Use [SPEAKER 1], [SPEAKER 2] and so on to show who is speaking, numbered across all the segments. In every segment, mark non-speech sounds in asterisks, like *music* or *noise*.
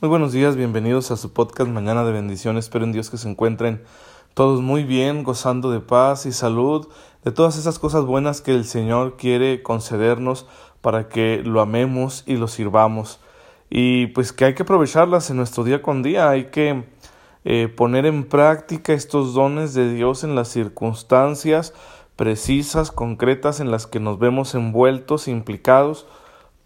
[SPEAKER 1] Muy buenos días, bienvenidos a su podcast Mañana de Bendiciones. Espero en Dios que se encuentren todos muy bien, gozando de paz y salud, de todas esas cosas buenas que el Señor quiere concedernos para que lo amemos y lo sirvamos. Y pues que hay que aprovecharlas en nuestro día con día, hay que eh, poner en práctica estos dones de Dios en las circunstancias precisas, concretas en las que nos vemos envueltos, implicados,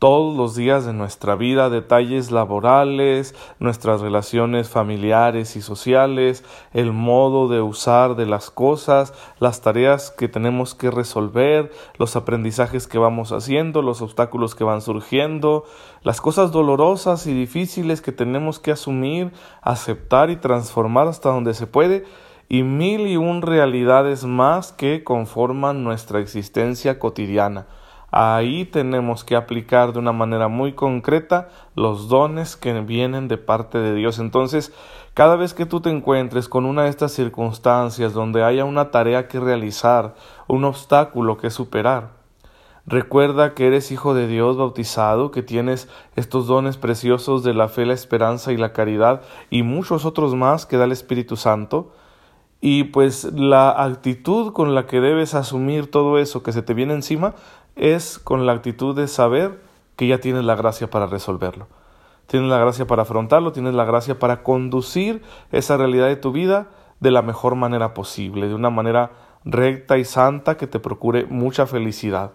[SPEAKER 1] todos los días de nuestra vida, detalles laborales, nuestras relaciones familiares y sociales, el modo de usar de las cosas, las tareas que tenemos que resolver, los aprendizajes que vamos haciendo, los obstáculos que van surgiendo, las cosas dolorosas y difíciles que tenemos que asumir, aceptar y transformar hasta donde se puede, y mil y un realidades más que conforman nuestra existencia cotidiana. Ahí tenemos que aplicar de una manera muy concreta los dones que vienen de parte de Dios. Entonces, cada vez que tú te encuentres con una de estas circunstancias donde haya una tarea que realizar, un obstáculo que superar, recuerda que eres hijo de Dios bautizado, que tienes estos dones preciosos de la fe, la esperanza y la caridad y muchos otros más que da el Espíritu Santo. Y pues la actitud con la que debes asumir todo eso que se te viene encima es con la actitud de saber que ya tienes la gracia para resolverlo. Tienes la gracia para afrontarlo, tienes la gracia para conducir esa realidad de tu vida de la mejor manera posible, de una manera recta y santa que te procure mucha felicidad.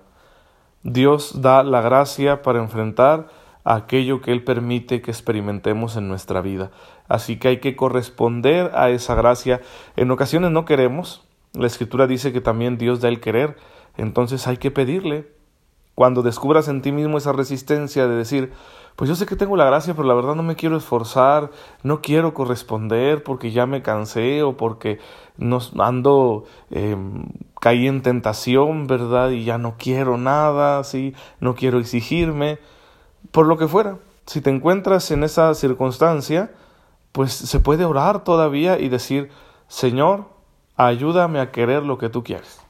[SPEAKER 1] Dios da la gracia para enfrentar aquello que Él permite que experimentemos en nuestra vida. Así que hay que corresponder a esa gracia. En ocasiones no queremos. La Escritura dice que también Dios da el querer. Entonces hay que pedirle. Cuando descubras en ti mismo esa resistencia de decir, pues yo sé que tengo la gracia, pero la verdad no me quiero esforzar, no quiero corresponder porque ya me cansé o porque no ando eh, caí en tentación, ¿verdad? Y ya no quiero nada, sí, no quiero exigirme, por lo que fuera. Si te encuentras en esa circunstancia, pues se puede orar todavía y decir, Señor, ayúdame a querer lo que tú quieres.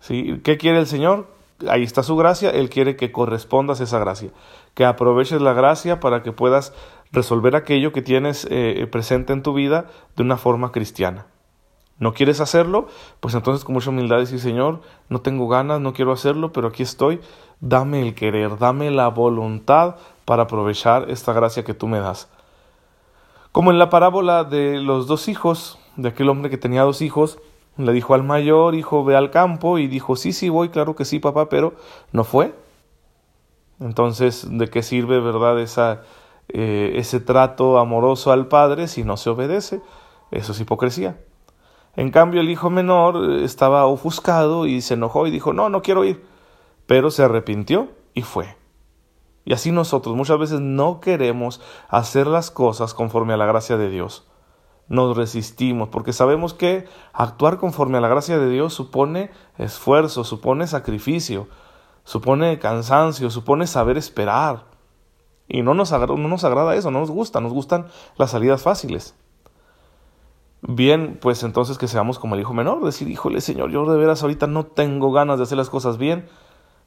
[SPEAKER 1] ¿Sí? ¿Qué quiere el Señor? Ahí está su gracia, Él quiere que correspondas esa gracia, que aproveches la gracia para que puedas resolver aquello que tienes eh, presente en tu vida de una forma cristiana. ¿No quieres hacerlo? Pues entonces con mucha humildad decir, Señor, no tengo ganas, no quiero hacerlo, pero aquí estoy, dame el querer, dame la voluntad para aprovechar esta gracia que tú me das. Como en la parábola de los dos hijos, de aquel hombre que tenía dos hijos, le dijo al mayor, hijo, ve al campo, y dijo, sí, sí, voy, claro que sí, papá, pero no fue. Entonces, ¿de qué sirve, verdad, esa, eh, ese trato amoroso al padre si no se obedece? Eso es hipocresía. En cambio, el hijo menor eh, estaba ofuscado y se enojó y dijo, no, no quiero ir. Pero se arrepintió y fue. Y así nosotros muchas veces no queremos hacer las cosas conforme a la gracia de Dios nos resistimos, porque sabemos que actuar conforme a la gracia de Dios supone esfuerzo, supone sacrificio, supone cansancio, supone saber esperar. Y no nos, no nos agrada eso, no nos gusta, nos gustan las salidas fáciles. Bien, pues entonces que seamos como el hijo menor, decir, híjole Señor, yo de veras ahorita no tengo ganas de hacer las cosas bien,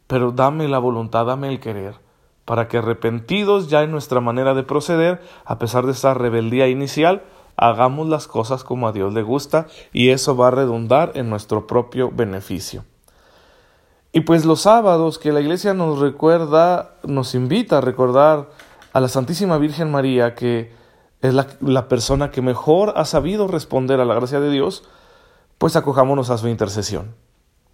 [SPEAKER 1] pero dame la voluntad, dame el querer, para que arrepentidos ya en nuestra manera de proceder, a pesar de esa rebeldía inicial, hagamos las cosas como a Dios le gusta y eso va a redundar en nuestro propio beneficio. Y pues los sábados que la iglesia nos recuerda, nos invita a recordar a la Santísima Virgen María, que es la, la, persona que mejor ha sabido responder a la gracia de Dios, pues acojámonos a su intercesión.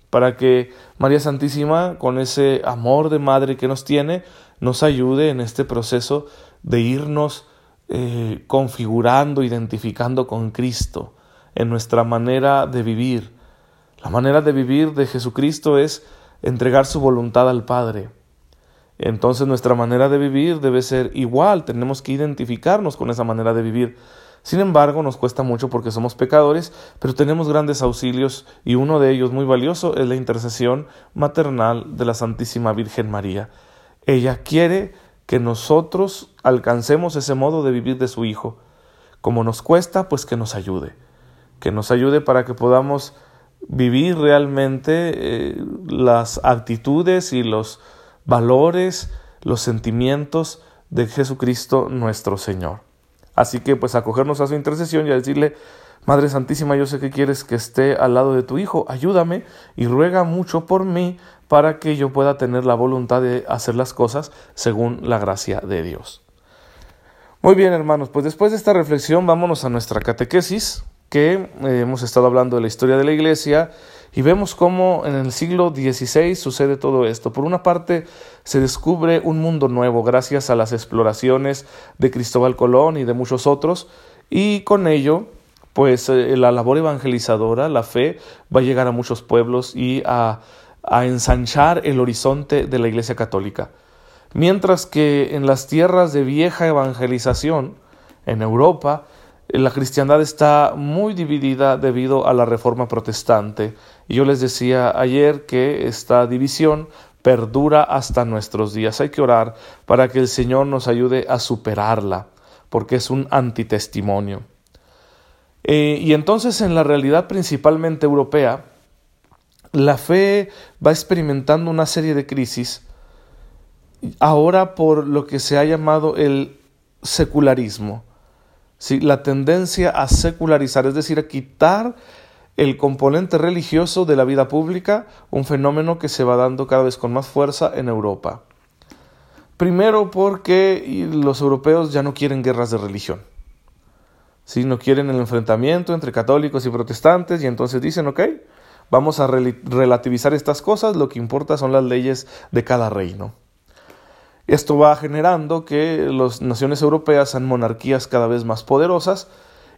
[SPEAKER 1] Para que María Santísima, con ese amor de madre que nos tiene, nos ayude en este proceso de irnos eh, configurando, identificando con Cristo en nuestra manera de vivir. La manera de vivir de Jesucristo es entregar su voluntad al Padre. Entonces nuestra manera de vivir debe ser igual, tenemos que identificarnos con esa manera de vivir. Sin embargo, nos cuesta mucho porque somos pecadores, pero tenemos grandes auxilios y uno de ellos muy valioso es la intercesión maternal de la Santísima Virgen María. Ella quiere que nosotros alcancemos ese modo de vivir de su Hijo. Como nos cuesta, pues que nos ayude, que nos ayude para que podamos vivir realmente eh, las actitudes y los valores, los sentimientos de Jesucristo nuestro Señor. Así que pues acogernos a su intercesión y a decirle, Madre Santísima, yo sé que quieres que esté al lado de tu Hijo, ayúdame y ruega mucho por mí para que yo pueda tener la voluntad de hacer las cosas según la gracia de Dios. Muy bien, hermanos, pues después de esta reflexión vámonos a nuestra catequesis, que eh, hemos estado hablando de la historia de la Iglesia y vemos cómo en el siglo XVI sucede todo esto. Por una parte, se descubre un mundo nuevo gracias a las exploraciones de Cristóbal Colón y de muchos otros, y con ello, pues eh, la labor evangelizadora, la fe, va a llegar a muchos pueblos y a a ensanchar el horizonte de la Iglesia Católica. Mientras que en las tierras de vieja evangelización, en Europa, la cristiandad está muy dividida debido a la reforma protestante. Y yo les decía ayer que esta división perdura hasta nuestros días. Hay que orar para que el Señor nos ayude a superarla, porque es un antitestimonio. Eh, y entonces en la realidad principalmente europea, la fe va experimentando una serie de crisis, ahora por lo que se ha llamado el secularismo, la tendencia a secularizar, es decir, a quitar el componente religioso de la vida pública, un fenómeno que se va dando cada vez con más fuerza en Europa. Primero porque los europeos ya no quieren guerras de religión. ¿Sí? No quieren el enfrentamiento entre católicos y protestantes y entonces dicen, ok, Vamos a relativizar estas cosas, lo que importa son las leyes de cada reino. Esto va generando que las naciones europeas sean monarquías cada vez más poderosas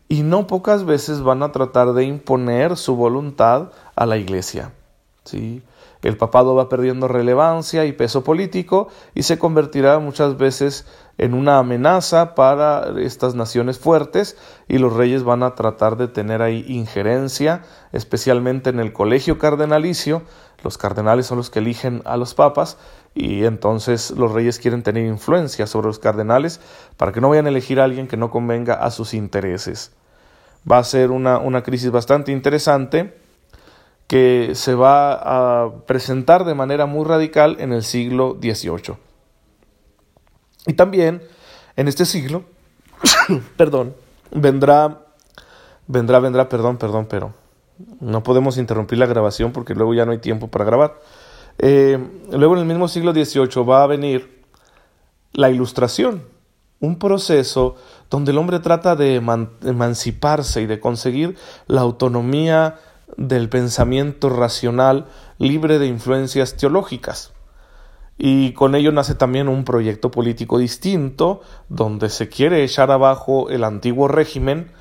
[SPEAKER 1] y no pocas veces van a tratar de imponer su voluntad a la Iglesia. ¿sí? El papado va perdiendo relevancia y peso político y se convertirá muchas veces en una amenaza para estas naciones fuertes y los reyes van a tratar de tener ahí injerencia, especialmente en el colegio cardenalicio. Los cardenales son los que eligen a los papas y entonces los reyes quieren tener influencia sobre los cardenales para que no vayan a elegir a alguien que no convenga a sus intereses. Va a ser una, una crisis bastante interesante que se va a presentar de manera muy radical en el siglo XVIII. Y también en este siglo, *coughs* perdón, vendrá, vendrá, vendrá, perdón, perdón, pero no podemos interrumpir la grabación porque luego ya no hay tiempo para grabar. Eh, luego en el mismo siglo XVIII va a venir la ilustración, un proceso donde el hombre trata de emanciparse y de conseguir la autonomía del pensamiento racional libre de influencias teológicas y con ello nace también un proyecto político distinto donde se quiere echar abajo el antiguo régimen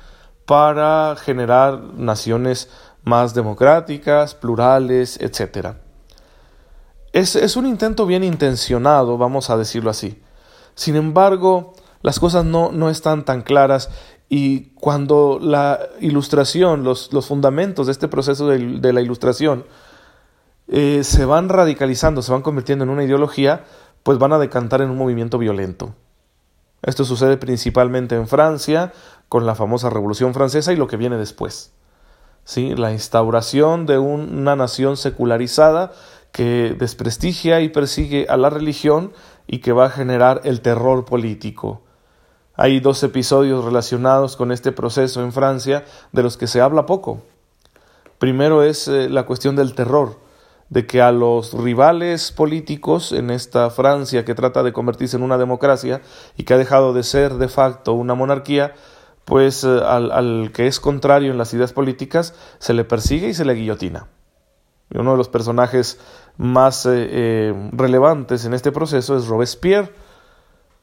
[SPEAKER 1] para generar naciones más democráticas, plurales, etc. Es, es un intento bien intencionado, vamos a decirlo así. Sin embargo, las cosas no, no están tan claras y cuando la ilustración, los, los fundamentos de este proceso de, de la ilustración eh, se van radicalizando, se van convirtiendo en una ideología, pues van a decantar en un movimiento violento. Esto sucede principalmente en Francia, con la famosa Revolución Francesa y lo que viene después. ¿Sí? La instauración de una nación secularizada que desprestigia y persigue a la religión y que va a generar el terror político. Hay dos episodios relacionados con este proceso en Francia de los que se habla poco. Primero es eh, la cuestión del terror de que a los rivales políticos en esta Francia que trata de convertirse en una democracia y que ha dejado de ser de facto una monarquía, pues eh, al, que es contrario en las ideas políticas se le persigue y se le guillotina. Y uno de los personajes más eh, eh, relevantes en este proceso es Robespierre,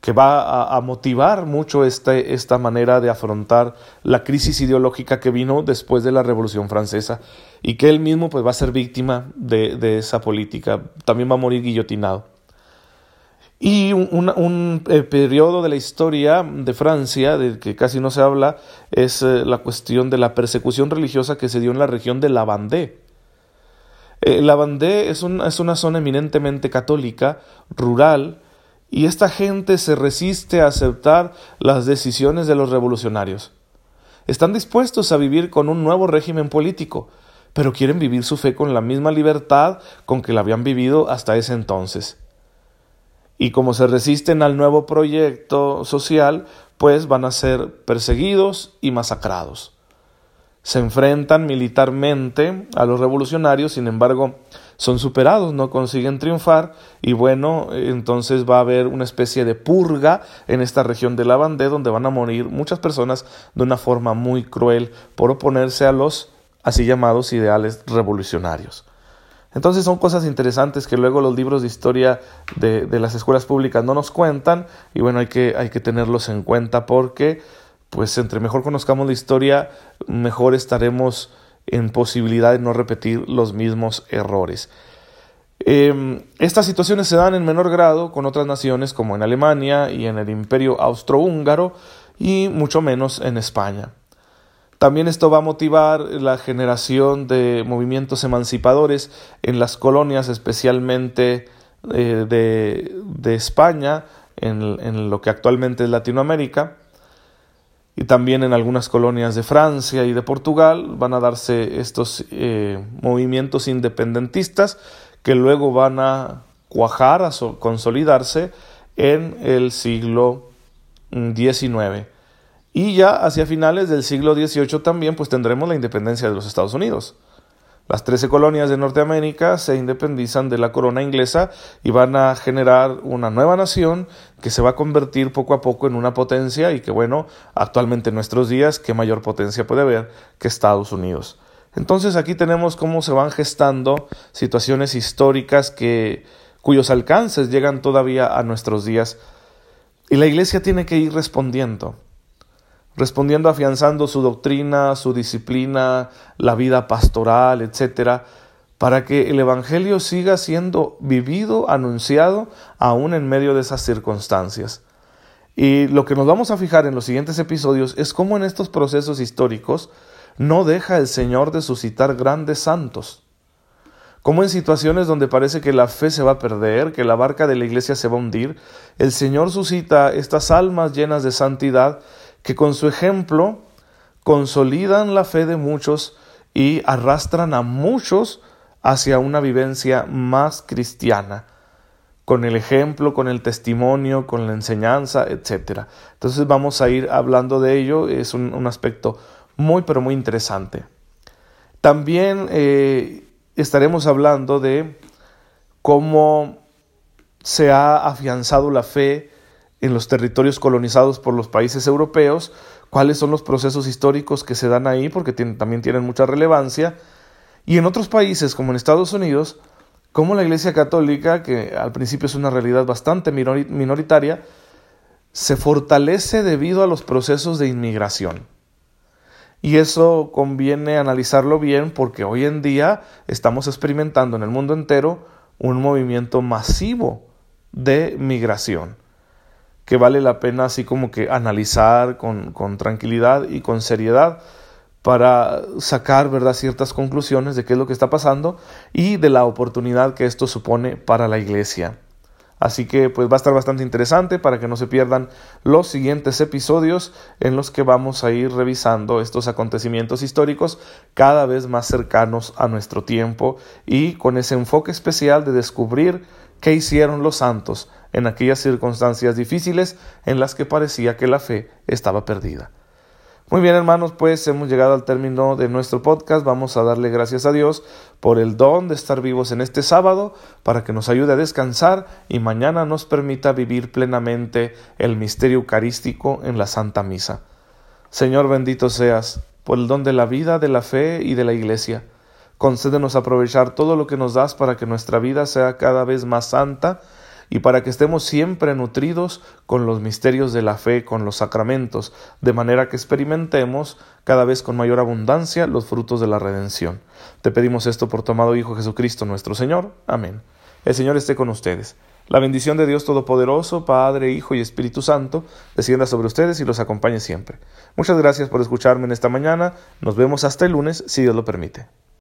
[SPEAKER 1] que va a, motivar mucho este, esta manera de afrontar la crisis ideológica que vino después de la Revolución Francesa y que él mismo pues, va a ser víctima de, esa política, también va a morir guillotinado. Y un, eh, periodo de la historia de Francia, del que casi no se habla, es eh, la cuestión de la persecución religiosa que se dio en la región de la Vendée. Eh, la Vendée es, es una zona eminentemente católica, rural, y esta gente se resiste a aceptar las decisiones de los revolucionarios. Están dispuestos a vivir con un nuevo régimen político, pero quieren vivir su fe con la misma libertad con que la habían vivido hasta ese entonces. y como se resisten al nuevo proyecto social, pues van a ser perseguidos y masacrados. Se enfrentan militarmente a los revolucionarios, sin embargo, son superados, no consiguen triunfar y bueno, entonces va a haber una especie de purga en esta región de la Bandé donde van a morir muchas personas de una forma muy cruel por oponerse a los así llamados ideales revolucionarios. Entonces son cosas interesantes que luego los libros de historia de, las escuelas públicas no nos cuentan y bueno, hay que, hay que tenerlos en cuenta porque pues entre mejor conozcamos la historia, mejor estaremos en posibilidad de no repetir los mismos errores. Em, estas situaciones se dan en menor grado con otras naciones como en Alemania y en el Imperio Austrohúngaro y mucho menos en España. También esto va a motivar la generación de movimientos emancipadores en las colonias, especialmente eh, de, España, en, lo que actualmente es Latinoamérica, y también en algunas colonias de Francia y de Portugal van a darse estos eh, movimientos independentistas que luego van a cuajar, a consolidarse en el siglo XIX. Y ya hacia finales del siglo XVIII también pues tendremos la independencia de los Estados Unidos. Las trece colonias de Norteamérica se independizan de la corona inglesa y van a generar una nueva nación que se va a convertir poco a poco en una potencia y que bueno, actualmente en nuestros días, ¿qué mayor potencia puede haber que Estados Unidos? Entonces aquí tenemos cómo se van gestando situaciones históricas que, cuyos alcances llegan todavía a nuestros días y la iglesia tiene que ir respondiendo respondiendo afianzando su doctrina, su disciplina, la vida pastoral, etcétera, para que el Evangelio siga siendo vivido, anunciado, aún en medio de esas circunstancias. Y lo que nos vamos a fijar en los siguientes episodios es cómo en estos procesos históricos no deja el Señor de suscitar grandes santos. Como en situaciones donde parece que la fe se va a perder, que la barca de la iglesia se va a hundir, el Señor suscita estas almas llenas de santidad que con su ejemplo consolidan la fe de muchos y arrastran a muchos hacia una vivencia más cristiana, con el ejemplo, con el testimonio, con la enseñanza, etc. Entonces vamos a ir hablando de ello, es un, aspecto muy pero muy interesante. También eh, estaremos hablando de cómo se ha afianzado la fe en los territorios colonizados por los países europeos, cuáles son los procesos históricos que se dan ahí, porque también tienen mucha relevancia, y en otros países como en Estados Unidos, como la Iglesia Católica, que al principio es una realidad bastante minoritaria, se fortalece debido a los procesos de inmigración. Y eso conviene analizarlo bien porque hoy en día estamos experimentando en el mundo entero un movimiento masivo de migración que vale la pena así como que analizar con, con tranquilidad y con seriedad para sacar ¿verdad? ciertas conclusiones de qué es lo que está pasando y de la oportunidad que esto supone para la iglesia. Así que pues va a estar bastante interesante para que no se pierdan los siguientes episodios en los que vamos a ir revisando estos acontecimientos históricos cada vez más cercanos a nuestro tiempo y con ese enfoque especial de descubrir qué hicieron los santos en aquellas circunstancias difíciles en las que parecía que la fe estaba perdida. Muy bien hermanos, pues hemos llegado al término de nuestro podcast. Vamos a darle gracias a Dios por el don de estar vivos en este sábado para que nos ayude a descansar y mañana nos permita vivir plenamente el misterio eucarístico en la Santa Misa. Señor bendito seas por el don de la vida, de la fe y de la Iglesia. Concédenos aprovechar todo lo que nos das para que nuestra vida sea cada vez más santa y para que estemos siempre nutridos con los misterios de la fe, con los sacramentos, de manera que experimentemos cada vez con mayor abundancia los frutos de la redención. Te pedimos esto por tu amado Hijo Jesucristo nuestro Señor. Amén. El Señor esté con ustedes. La bendición de Dios Todopoderoso, Padre, Hijo y Espíritu Santo, descienda sobre ustedes y los acompañe siempre. Muchas gracias por escucharme en esta mañana. Nos vemos hasta el lunes, si Dios lo permite.